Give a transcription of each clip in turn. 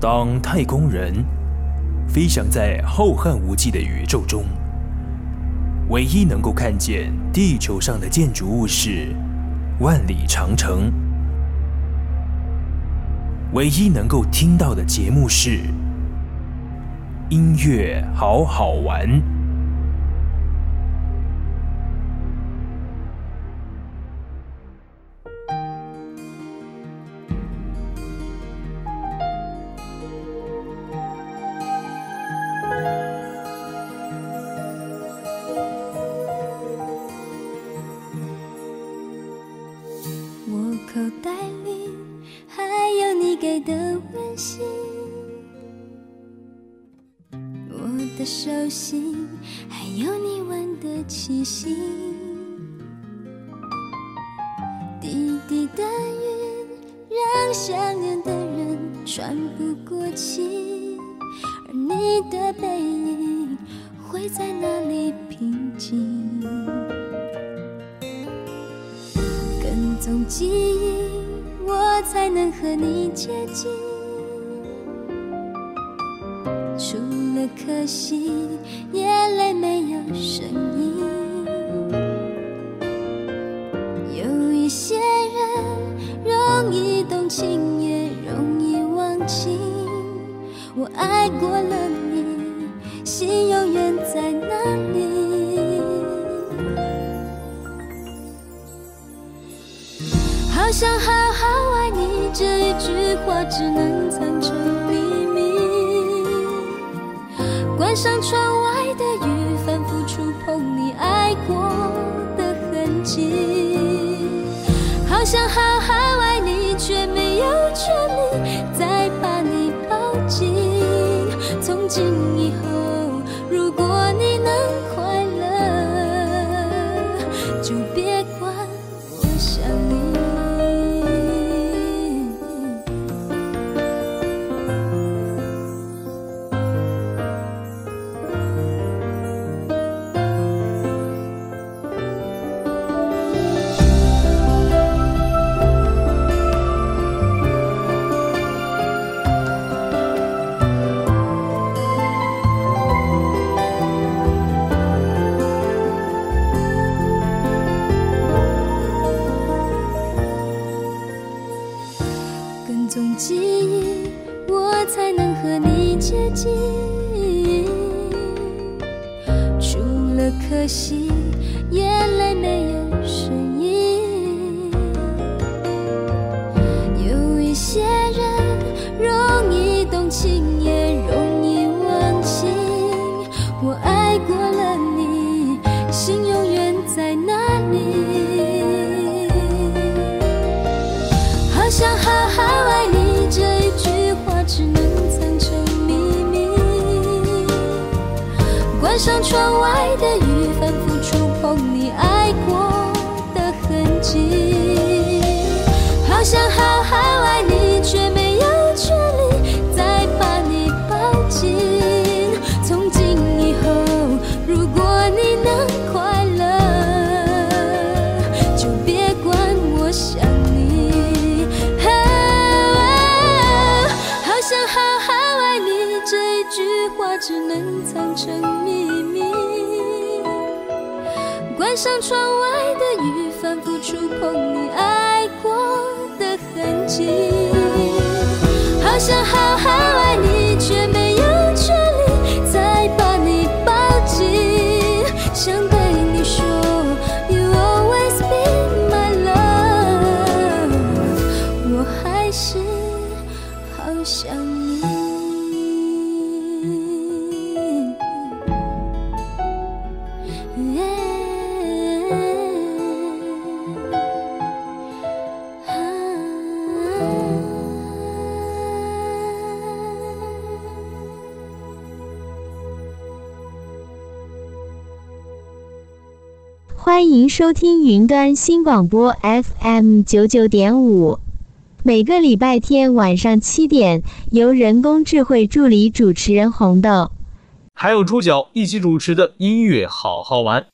当太空人飞翔在浩瀚无际的宇宙中，唯一能够看见地球上的建筑物是万里长城，唯一能够听到的节目是音乐好好玩。只能藏着秘密。关上窗收听云端新广播 FM 九九点五，每个礼拜天晚上七点，由人工智慧助理主持人红豆，还有猪脚一起主持的音乐好好玩。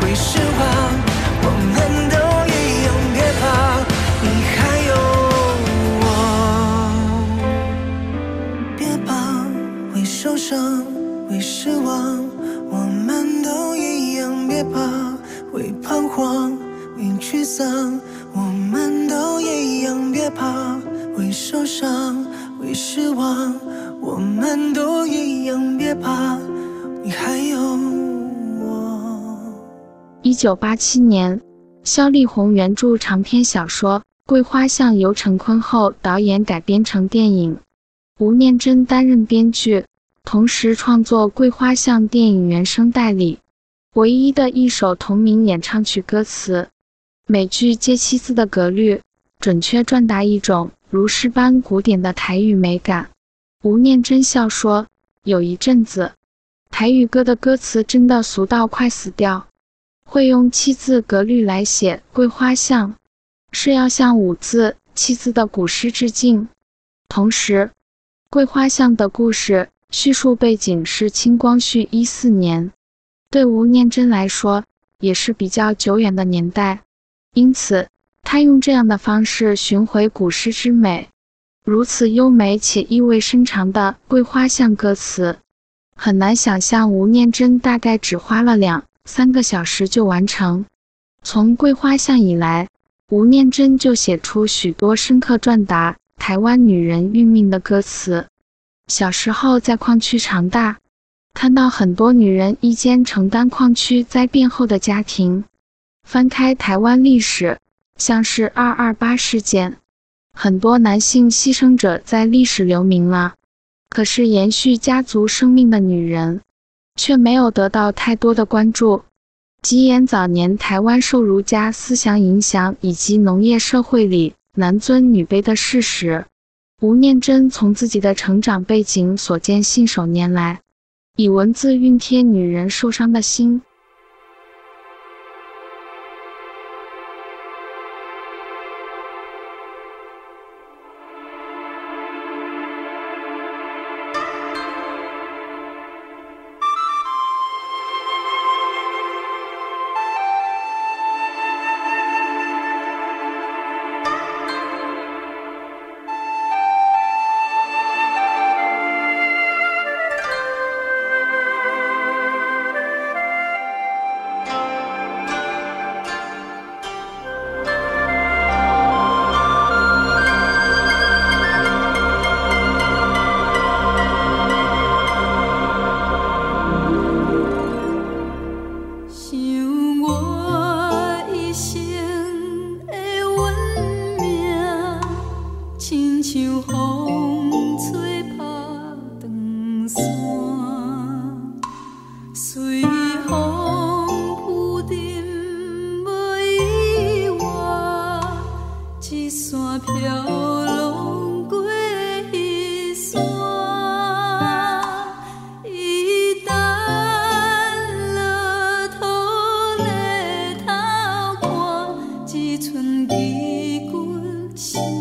会失望，我们都一样。别怕，你还有我。别怕，会受伤，会失望，我们都一样。别怕，会彷徨，会沮丧，我们都一样。别怕，会受伤，会失望，我们都一样。别怕，你还有。一九八七年，萧丽红原著长篇小说《桂花巷》由陈坤厚导演改编成电影，吴念真担任编剧，同时创作《桂花巷》电影原声带里唯一的一首同名演唱曲歌词，每句皆七字的格律，准确传达一种如诗般古典的台语美感。吴念真笑说：“有一阵子，台语歌的歌词真的俗到快死掉。”会用七字格律来写《桂花巷》，是要向五字、七字的古诗致敬。同时，《桂花巷》的故事叙述背景是清光绪一四年，对吴念真来说也是比较久远的年代，因此他用这样的方式寻回古诗之美。如此优美且意味深长的《桂花巷》歌词，很难想象吴念真大概只花了两三个小时就完成。从《桂花巷》以来，吴念真就写出许多深刻传达台湾女人运命的歌词。小时候在矿区长大，看到很多女人一肩承担矿区灾变后的家庭。翻开台湾历史，像是二二八事件，很多男性牺牲者在历史留名了。可是延续家族生命的女人，却没有得到太多的关注。吉言早年台湾受儒家思想影响，以及农业社会里男尊女卑的事实。吴念真从自己的成长背景所见，信手拈来，以文字熨贴女人受伤的心。动作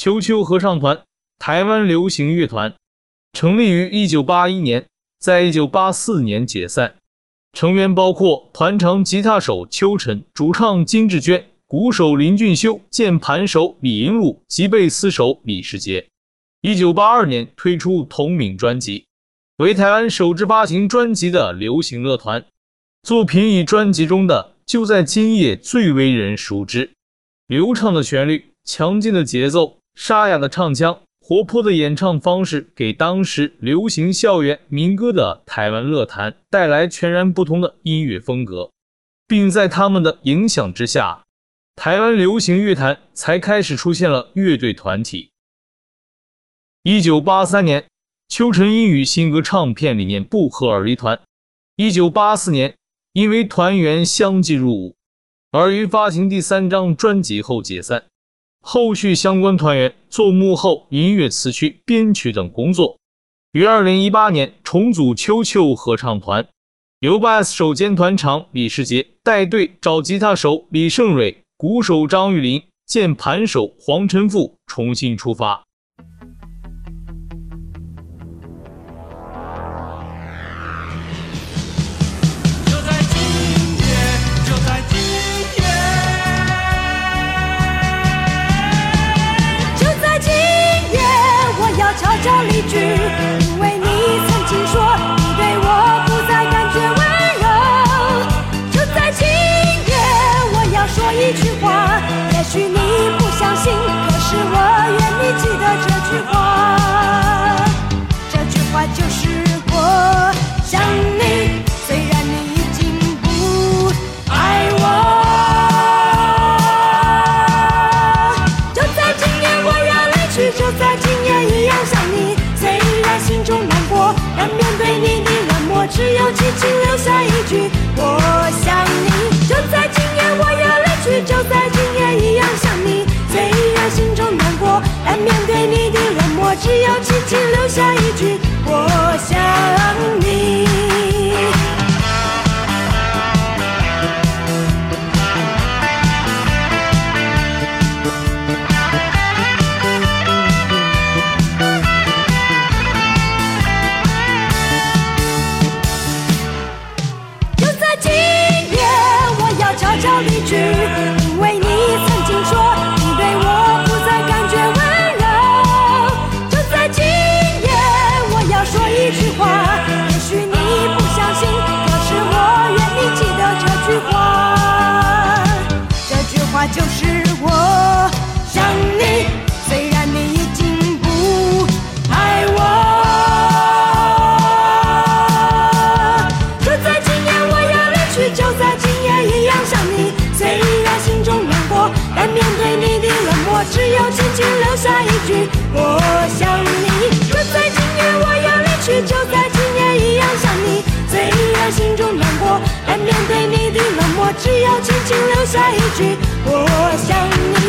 秋秋合唱团，台湾流行乐团，成立于一九八一年，在一九八四年解散。成员包括团长吉他手邱晨、主唱金智娟、鼓手林俊修、键盘手李银禄及贝斯手李世杰。一九八二年推出同名专辑，为台湾首支发行专辑的流行乐团。作品以专辑中的《就在今夜》最为人熟知。流畅的旋律、强劲的节奏、沙哑的唱腔、活泼的演唱方式，给当时流行校园民歌的台湾乐坛带来全然不同的音乐风格，并在他们的影响之下，台湾流行乐坛才开始出现了乐队团体。一九八三年，邱晨因与新歌唱片理念不合而离团。一九八四年，因为团员相继入伍。而于发行第三张专辑后解散，后续相关团员做幕后音乐词曲、编曲等工作。于二零一八年重组秋秋合唱团，由 Bass 首兼团长李世杰带队，找吉他手李胜蕊、鼓手张玉林、键盘手黄晨富重新出发。一句话，也许你不相信，可是我愿你记得这句话。这句话就是我想你，虽然你已经不爱我。就在今夜，我要离去，就在今夜一样想你。虽然。心中难过，但面对你的冷漠，只有轻轻留下一句我想。就在今夜一样想你。虽然心中难过，但面对你的冷漠，只要轻轻留下一句我想你。句我想你。就在今夜我要离去，就在今夜一样想你。虽然心中难过，但面对你的冷漠，只要轻轻留下一句我想你。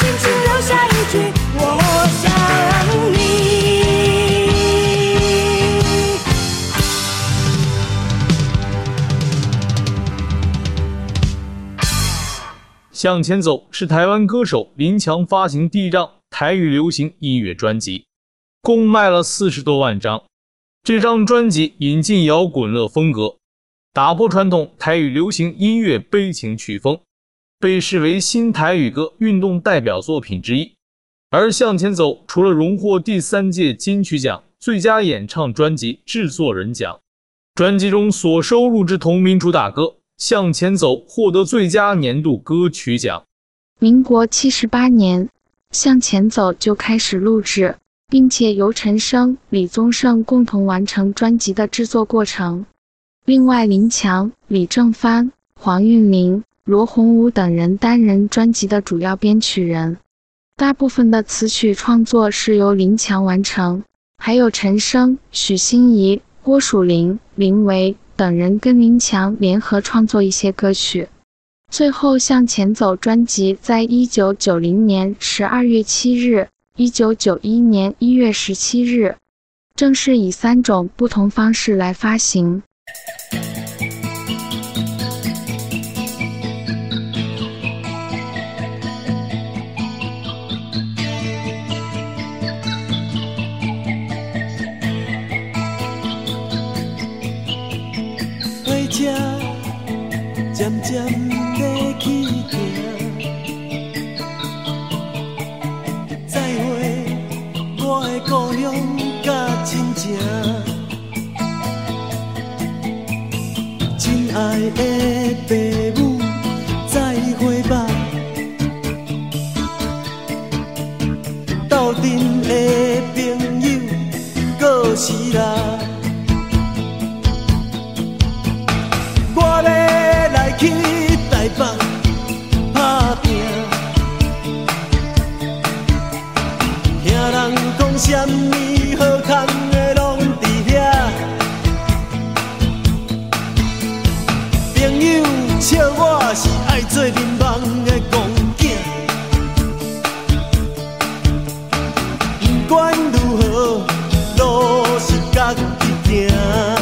轻轻留下一句我想你向前走是台湾歌手林强发行第一张台语流行音乐专辑，共卖了四十多万张。这张专辑引进摇滚乐风格，打破传统台语流行音乐悲情曲风，被视为新台语歌运动代表作品之一。而向前走除了荣获第三届金曲奖最佳演唱专辑制作人奖，专辑中所收录之同名主打歌。向前走获得最佳年度歌曲奖。民国七十八年，向前走就开始录制，并且由陈升、李宗盛共同完成专辑的制作过程。另外，林强、李正帆、黄韵玲、罗红武等人担任专辑的主要编曲人，大部分的词曲创作是由林强完成，还有陈升、许欣怡、郭树霖、林维等人跟林强联合创作一些歌曲。最后，《向前走》专辑在一九九零年十二月七日、一九九一年一月十七日，正式以三种不同方式来发行。车渐渐要起行，再会，我的故乡甲亲情。亲爱的父母，再会吧。斗阵的朋友，过时啦。什么好康的拢伫遐，朋友笑我是爱做人梦的戆囝，不管如何，路是家己行。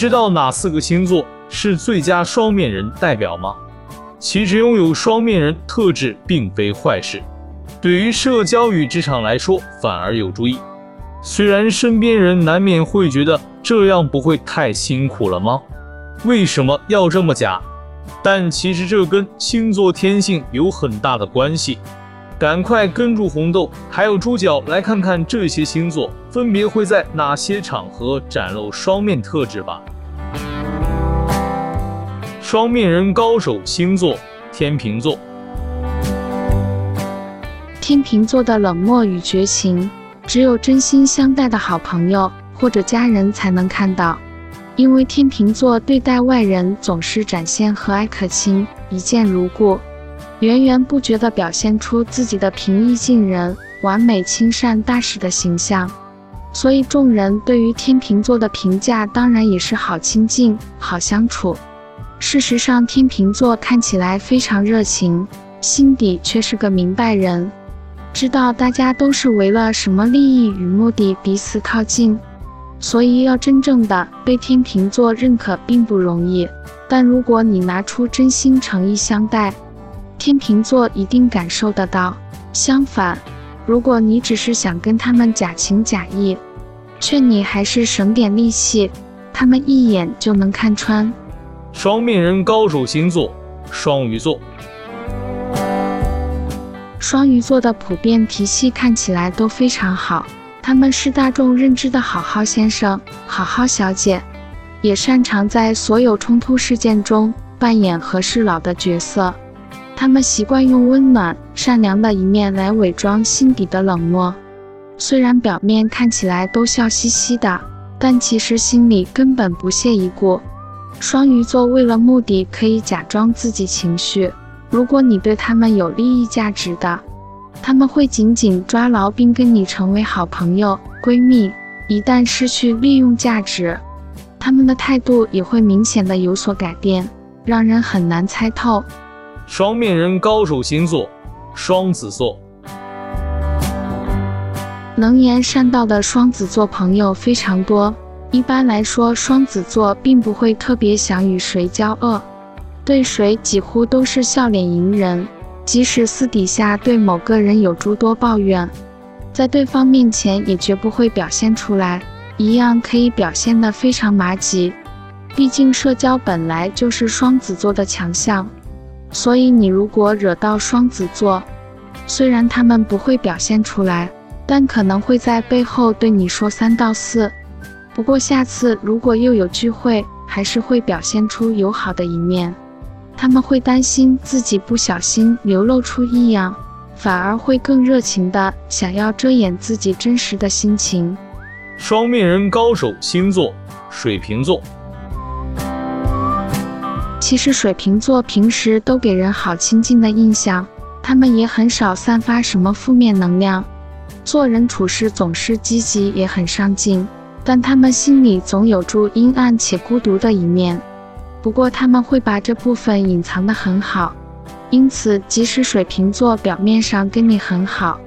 知道哪四个星座是最佳双面人代表吗？其实拥有双面人特质并非坏事，对于社交与职场来说反而有助益。虽然身边人难免会觉得这样不会太辛苦了吗？为什么要这么假？但其实这跟星座天性有很大的关系。赶快跟住红豆还有猪脚来看看这些星座分别会在哪些场合展露双面特质吧。双面人高手星座：天秤座。天秤座的冷漠与绝情，只有真心相待的好朋友或者家人才能看到，因为天秤座对待外人总是展现和蔼可亲、一见如故。源源不绝地表现出自己的平易近人、完美亲善大使的形象，所以众人对于天秤座的评价当然也是好亲近、好相处。事实上，天秤座看起来非常热情，心底却是个明白人，知道大家都是为了什么利益与目的彼此靠近，所以要真正的被天秤座认可并不容易。但如果你拿出真心诚意相待，天秤座一定感受得到。相反，如果你只是想跟他们假情假意，劝你还是省点力气，他们一眼就能看穿。双面人高手星座：双鱼座。双鱼座的普遍脾气看起来都非常好，他们是大众认知的好好先生、好好小姐，也擅长在所有冲突事件中扮演和事佬的角色。他们习惯用温暖、善良的一面来伪装心底的冷漠，虽然表面看起来都笑嘻嘻的，但其实心里根本不屑一顾。双鱼座为了目的可以假装自己情绪，如果你对他们有利益价值的，他们会紧紧抓牢并跟你成为好朋友、闺蜜。一旦失去利用价值，他们的态度也会明显的有所改变，让人很难猜透。双面人高手星座：双子座。能言善道的双子座朋友非常多。一般来说，双子座并不会特别想与谁交恶，对谁几乎都是笑脸迎人。即使私底下对某个人有诸多抱怨，在对方面前也绝不会表现出来，一样可以表现得非常麻吉。毕竟社交本来就是双子座的强项。所以，你如果惹到双子座，虽然他们不会表现出来，但可能会在背后对你说三道四。不过，下次如果又有聚会，还是会表现出友好的一面。他们会担心自己不小心流露出异样，反而会更热情地想要遮掩自己真实的心情。双面人高手星座：水瓶座。其实水瓶座平时都给人好亲近的印象，他们也很少散发什么负面能量，做人处事总是积极也很上进，但他们心里总有住阴暗且孤独的一面。不过他们会把这部分隐藏得很好，因此即使水瓶座表面上跟你很好，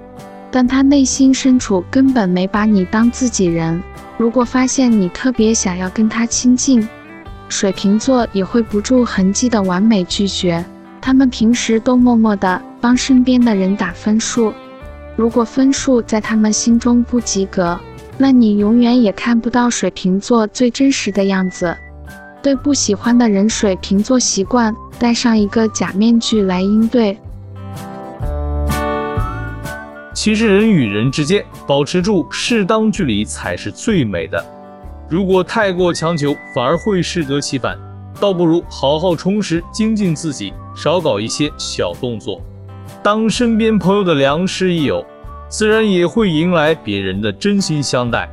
但他内心深处根本没把你当自己人。如果发现你特别想要跟他亲近，水瓶座也会不着痕迹的完美拒绝，他们平时都默默的帮身边的人打分数。如果分数在他们心中不及格，那你永远也看不到水瓶座最真实的样子。对不喜欢的人，水瓶座习惯戴上一个假面具来应对。其实人与人之间保持住适当距离才是最美的。如果太过强求，反而会适得其反。倒不如好好充实精进自己，少搞一些小动作。当身边朋友的良师益友，自然也会迎来别人的真心相待。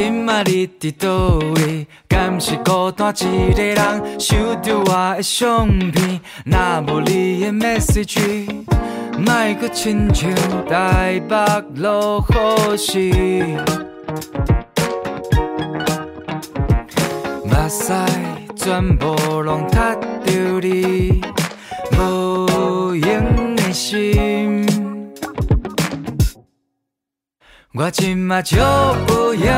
今仔日伫倒位？敢是孤单一个人？收着我的相片，若无你的 message，莫阁亲像台北落雨时，目屎全部拢踢着你无用的心。我今嘛就有闲，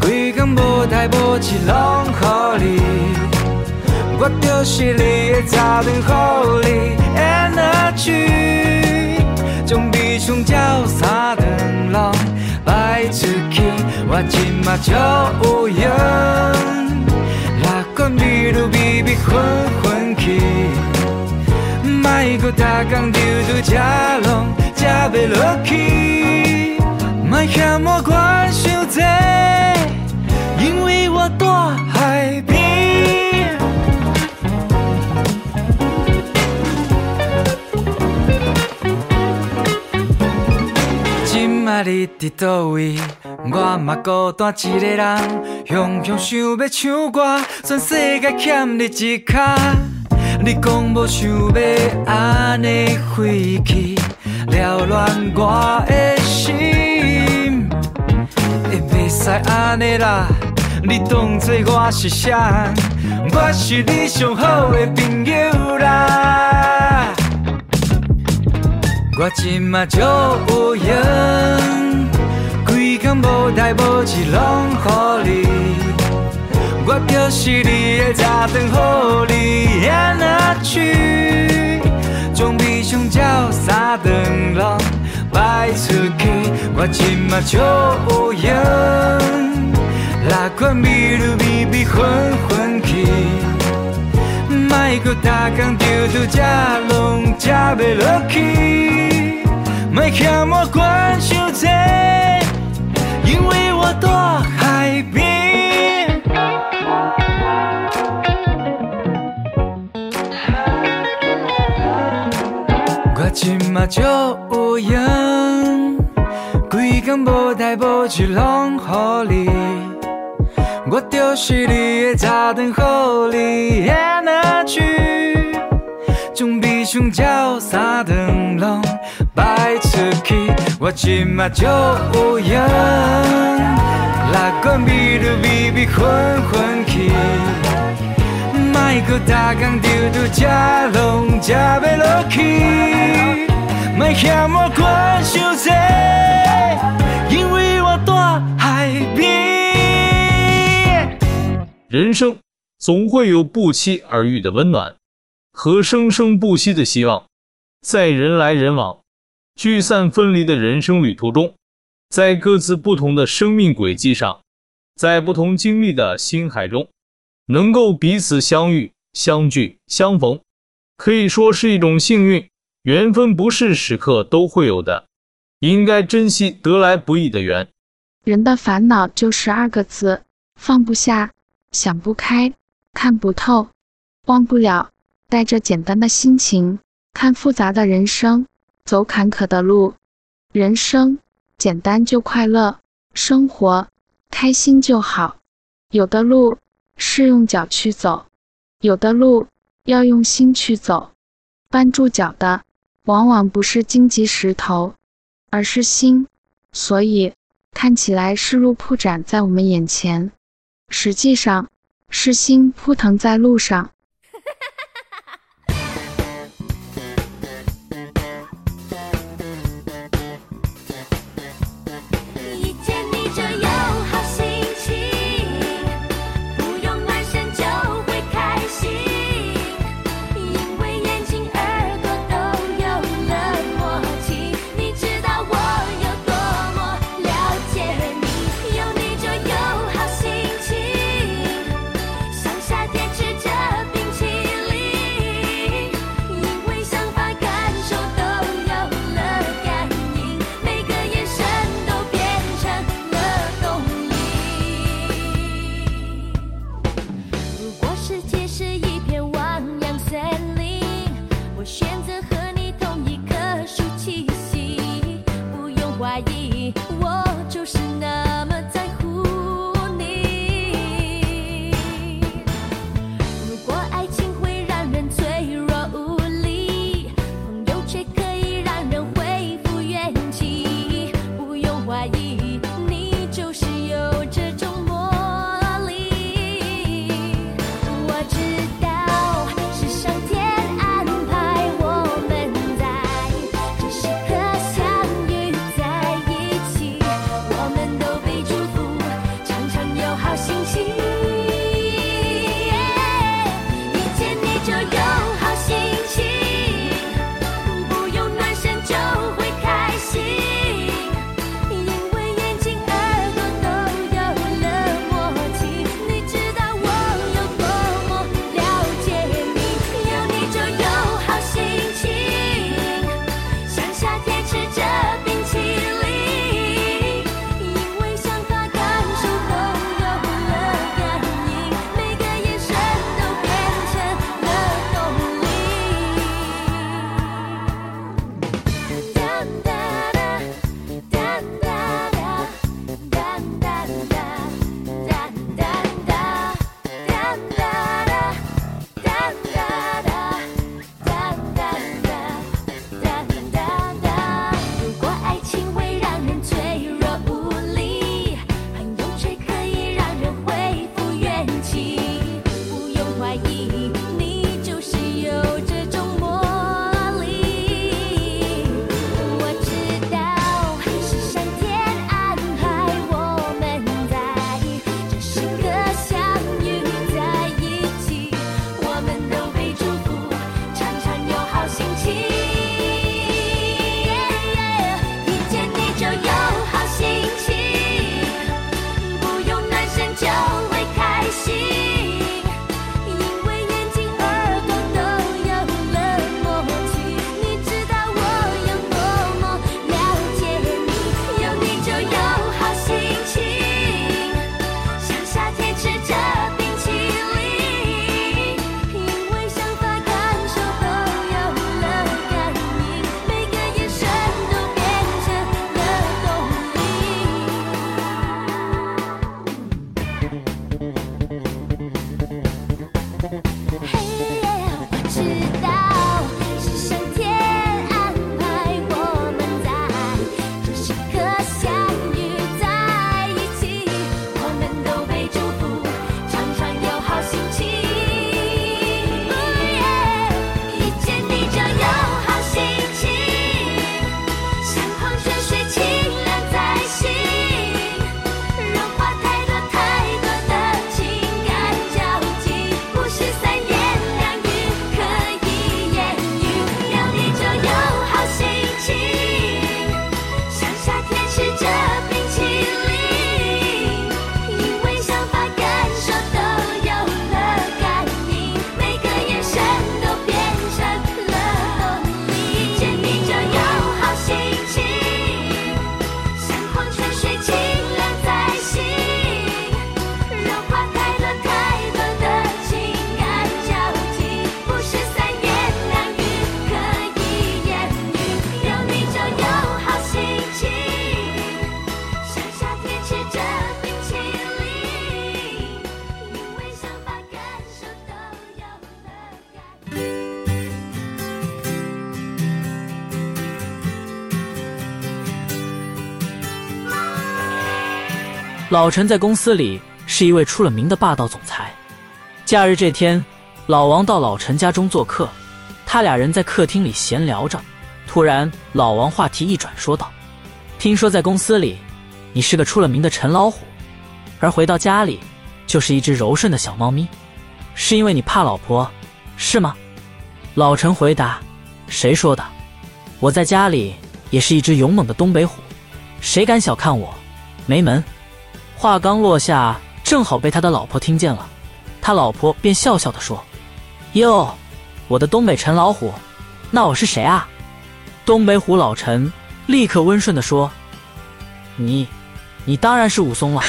规工无代无志拢予你，我就是你的早灯，予你 energy，将悲伤照三顿拢摆出去。我今嘛就有闲，哪管美女美美混混去，莫阁逐工丢丢吃拢吃袂落去。莫嫌我管伤济，因为我住海边。今仔日伫倒位，我嘛孤单一个人，雄雄想要唱歌，全世界欠你一卡。你讲无想要安尼飞去，扰乱我的心。使安尼啦，你当作我是啥？我是你上好的朋友啦。我今嘛足有闲，规工无代无志拢乎你，我就是你的早灯，予你演下去，将悲伤照三顿拢摆出去。我今嘛就有闲，哪管美女美美混混去，莫阁逐工丢丢吃拢吃袂落去，莫嫌我管伤济，因为我住海边。今嘛就有闲。规工无代无志拢予你，我就是你的早灯，予你演下去，将悲伤照三顿拢摆出去。我今嘛就有闲，哪管美女美美混混去，人生总会有不期而遇的温暖。和生生不息的希望，在人来人往、聚散分离的人生旅途中，在各自不同的生命轨迹上，在不同经历的心海中，能够彼此相遇、相聚、相逢，可以说是一种幸运。缘分不是时刻都会有的。应该珍惜得来不易的缘。人的烦恼就十二个字：放不下、想不开、看不透、忘不了。带着简单的心情看复杂的人生，走坎坷的路。人生简单就快乐，生活开心就好。有的路是用脚去走，有的路要用心去走。绊住脚的，往往不是荆棘石头。而是心，所以看起来是路铺展在我们眼前，实际上，是心扑腾在路上。老陈在公司里是一位出了名的霸道总裁。假日这天，老王到老陈家中做客，他俩人在客厅里闲聊着。突然，老王话题一转，说道：“听说在公司里，你是个出了名的陈老虎，而回到家里就是一只柔顺的小猫咪，是因为你怕老婆，是吗？”老陈回答：“谁说的？我在家里也是一只勇猛的东北虎，谁敢小看我？没门！”话刚落下，正好被他的老婆听见了。他老婆便笑笑地说：“哟，我的东北陈老虎，那我是谁啊？”东北虎老陈立刻温顺地说：“你，你当然是武松了。”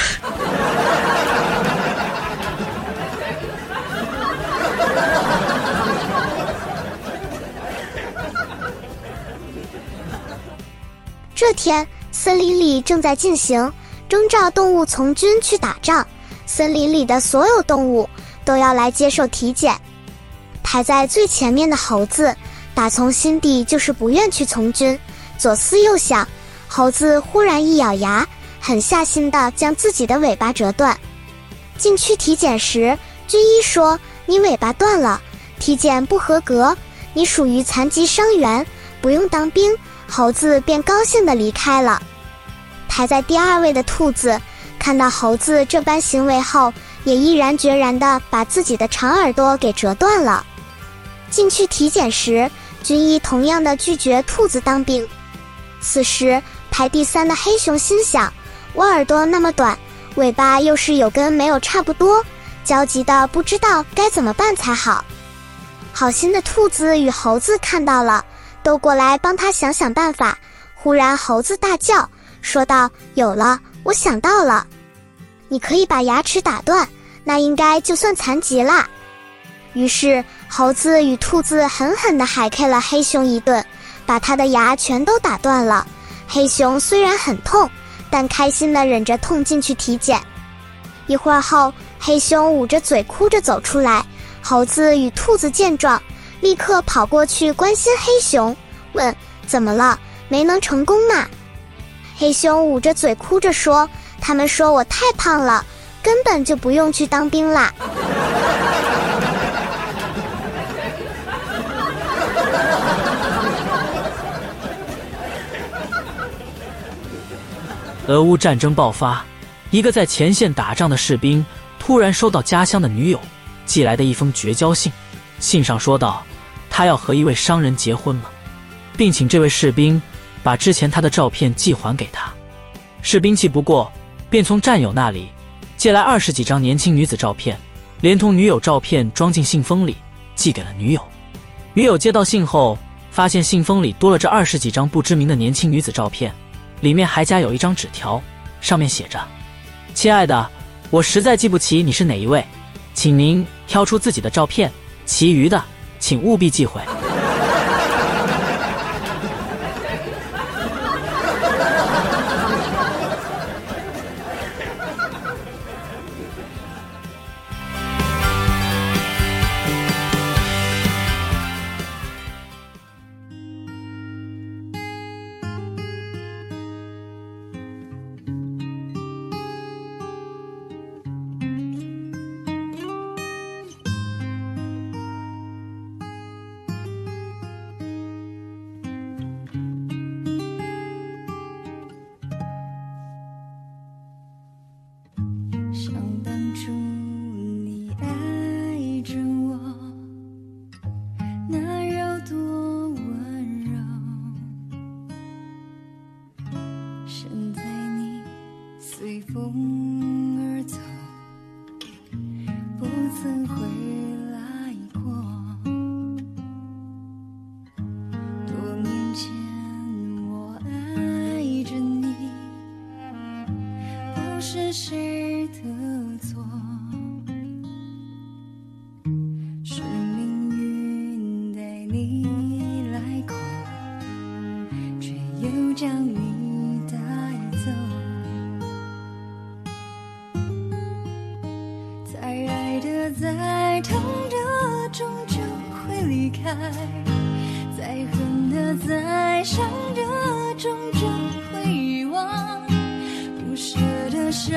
这天，森林里正在进行征召动物从军去打仗，森林里的所有动物。都要来接受体检。排在最前面的猴子，打从心底就是不愿去从军。左思右想，猴子忽然一咬牙，狠下心的将自己的尾巴折断。进去体检时，军医说：“你尾巴断了，体检不合格，你属于残疾伤员，不用当兵。”猴子便高兴的离开了。排在第二位的兔子，看到猴子这般行为后，也毅然决然地把自己的长耳朵给折断了。进去体检时，军医同样的拒绝兔子当兵。此时排第三的黑熊心想：我耳朵那么短，尾巴又是有跟没有差不多，焦急的不知道该怎么办才好。好心的兔子与猴子看到了，都过来帮他想想办法。忽然猴子大叫，说道：“有了，我想到了。”你可以把牙齿打断，那应该就算残疾啦。于是猴子与兔子狠狠地海 K 了黑熊一顿，把他的牙全都打断了。黑熊虽然很痛，但开心地忍着痛进去体检。一会儿后，黑熊捂着嘴哭着走出来。猴子与兔子见状，立刻跑过去关心黑熊，问：“怎么了？没能成功吗？”黑熊捂着嘴哭着说。他们说我太胖了，根本就不用去当兵啦。俄乌战争爆发，一个在前线打仗的士兵突然收到家乡的女友寄来的一封绝交信，信上说道，他要和一位商人结婚了，并请这位士兵把之前他的照片寄还给他。士兵气不过。便从战友那里借来二十几张年轻女子照片，连同女友照片装进信封里，寄给了女友。女友接到信后，发现信封里多了这二十几张不知名的年轻女子照片，里面还夹有一张纸条，上面写着：“亲爱的，我实在记不起你是哪一位，请您挑出自己的照片，其余的请务必寄回。”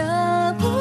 舍不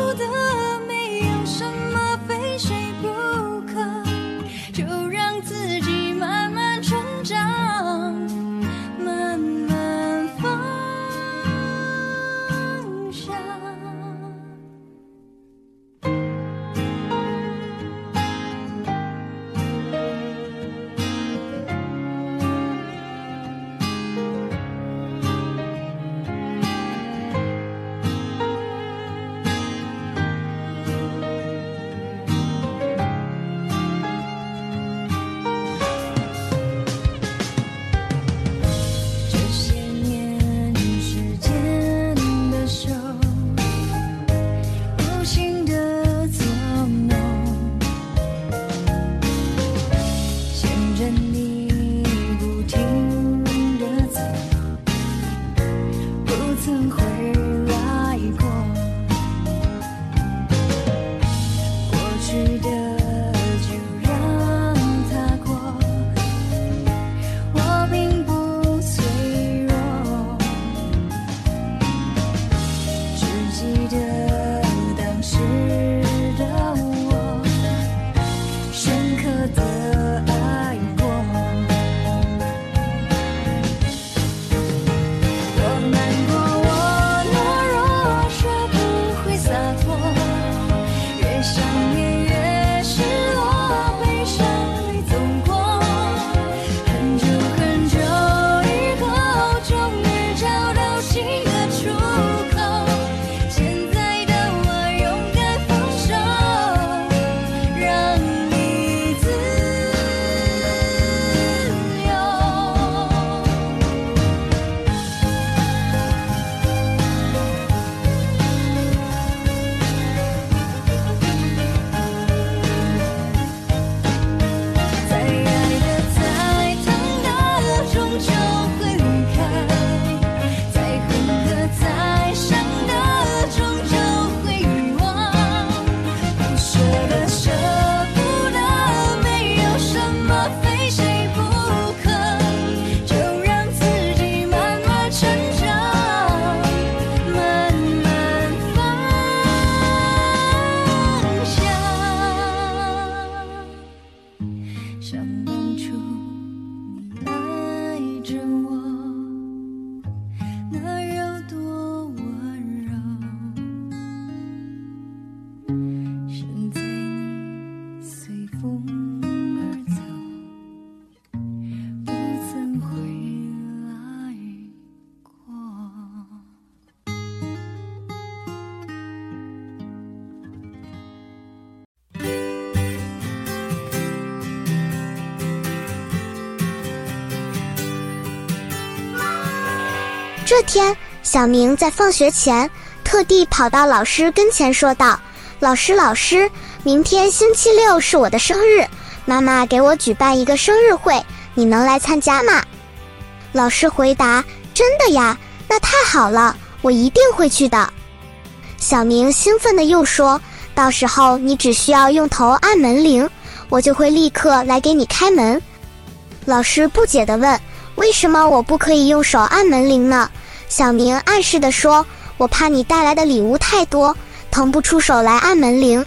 天，小明在放学前特地跑到老师跟前说道：“老师，老师，明天星期六是我的生日，妈妈给我举办一个生日会，你能来参加吗？”老师回答：“真的呀，那太好了，我一定会去的。”小明兴奋地又说：“到时候你只需要用头按门铃，我就会立刻来给你开门。”老师不解地问：“为什么我不可以用手按门铃呢？”小明暗示地说：“我怕你带来的礼物太多，腾不出手来按门铃。”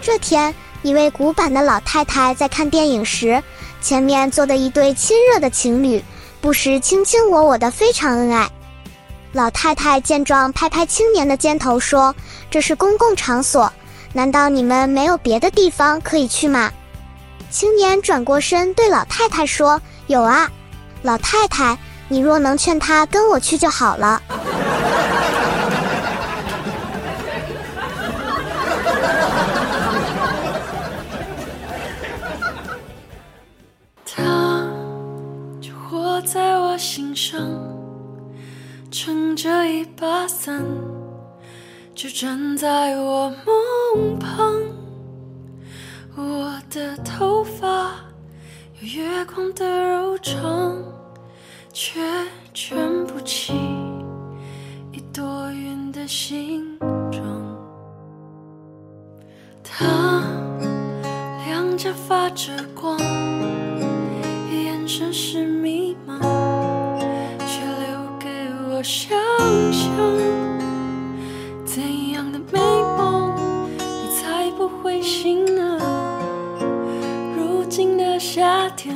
这天，一位古板的老太太在看电影时，前面坐的一对亲热的情侣，不时卿卿我我的，非常恩爱。老太太见状，拍拍青年的肩头说：“这是公共场所，难道你们没有别的地方可以去吗？”青年转过身对老太太说：“有啊，老太太，你若能劝他跟我去就好了。”他就活在我心上。撑着一把伞，就站在我梦旁。我的头发有月光的柔长，却卷不起一朵云的形状。他两颊发着光，眼神是迷茫。却留给我想象美梦，你才不会醒呢？如今的夏天，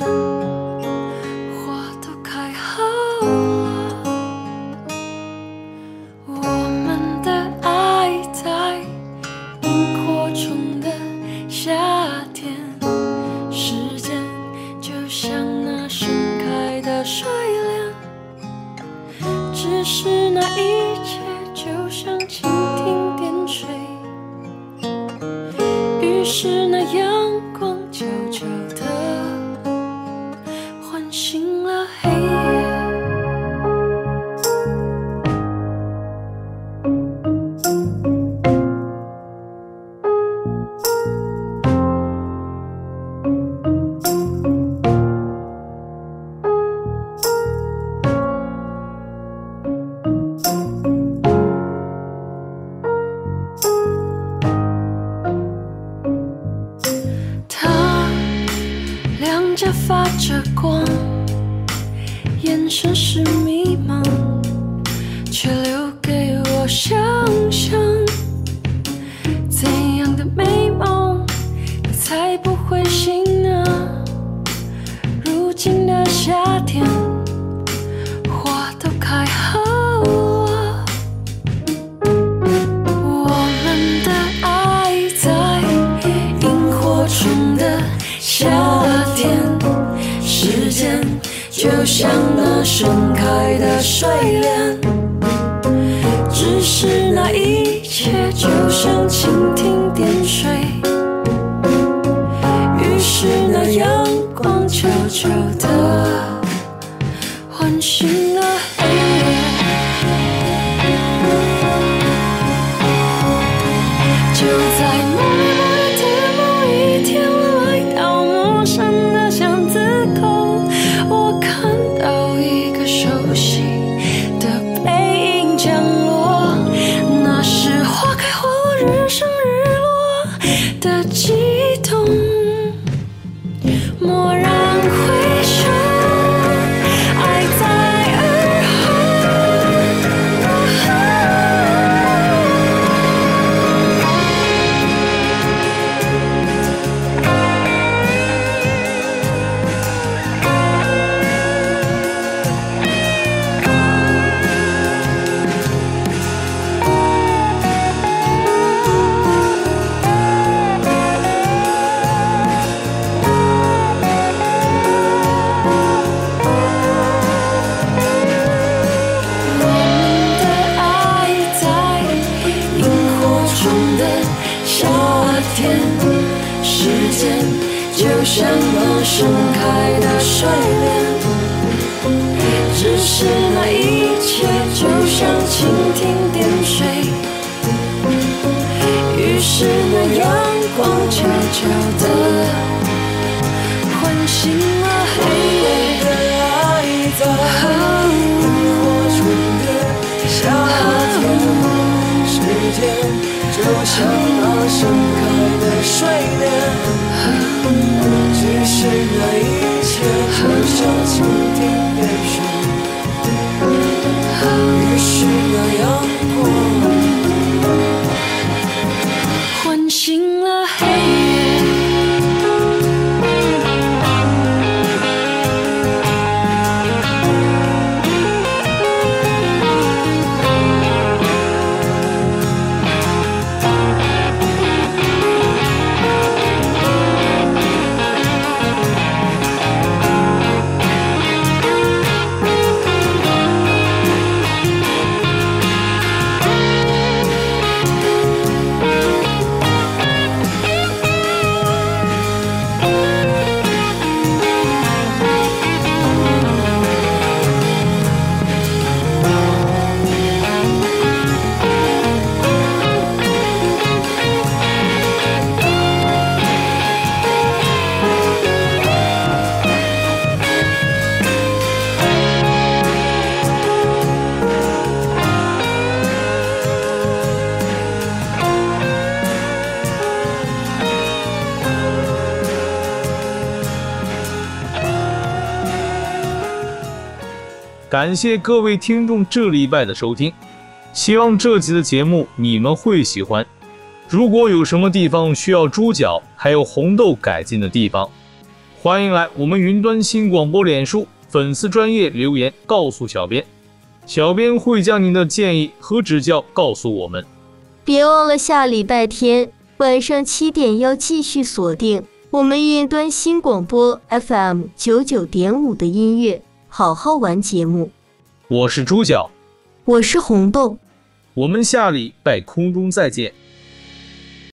感谢各位听众这礼拜的收听，希望这集的节目你们会喜欢。如果有什么地方需要猪脚还有红豆改进的地方，欢迎来我们云端新广播脸书粉丝专业留言告诉小编，小编会将您的建议和指教告诉我们。别忘了下礼拜天晚上七点要继续锁定我们云端新广播 FM 九九点五的音乐。好好玩节目，我是猪脚，我是红豆，我们下礼拜空中再见。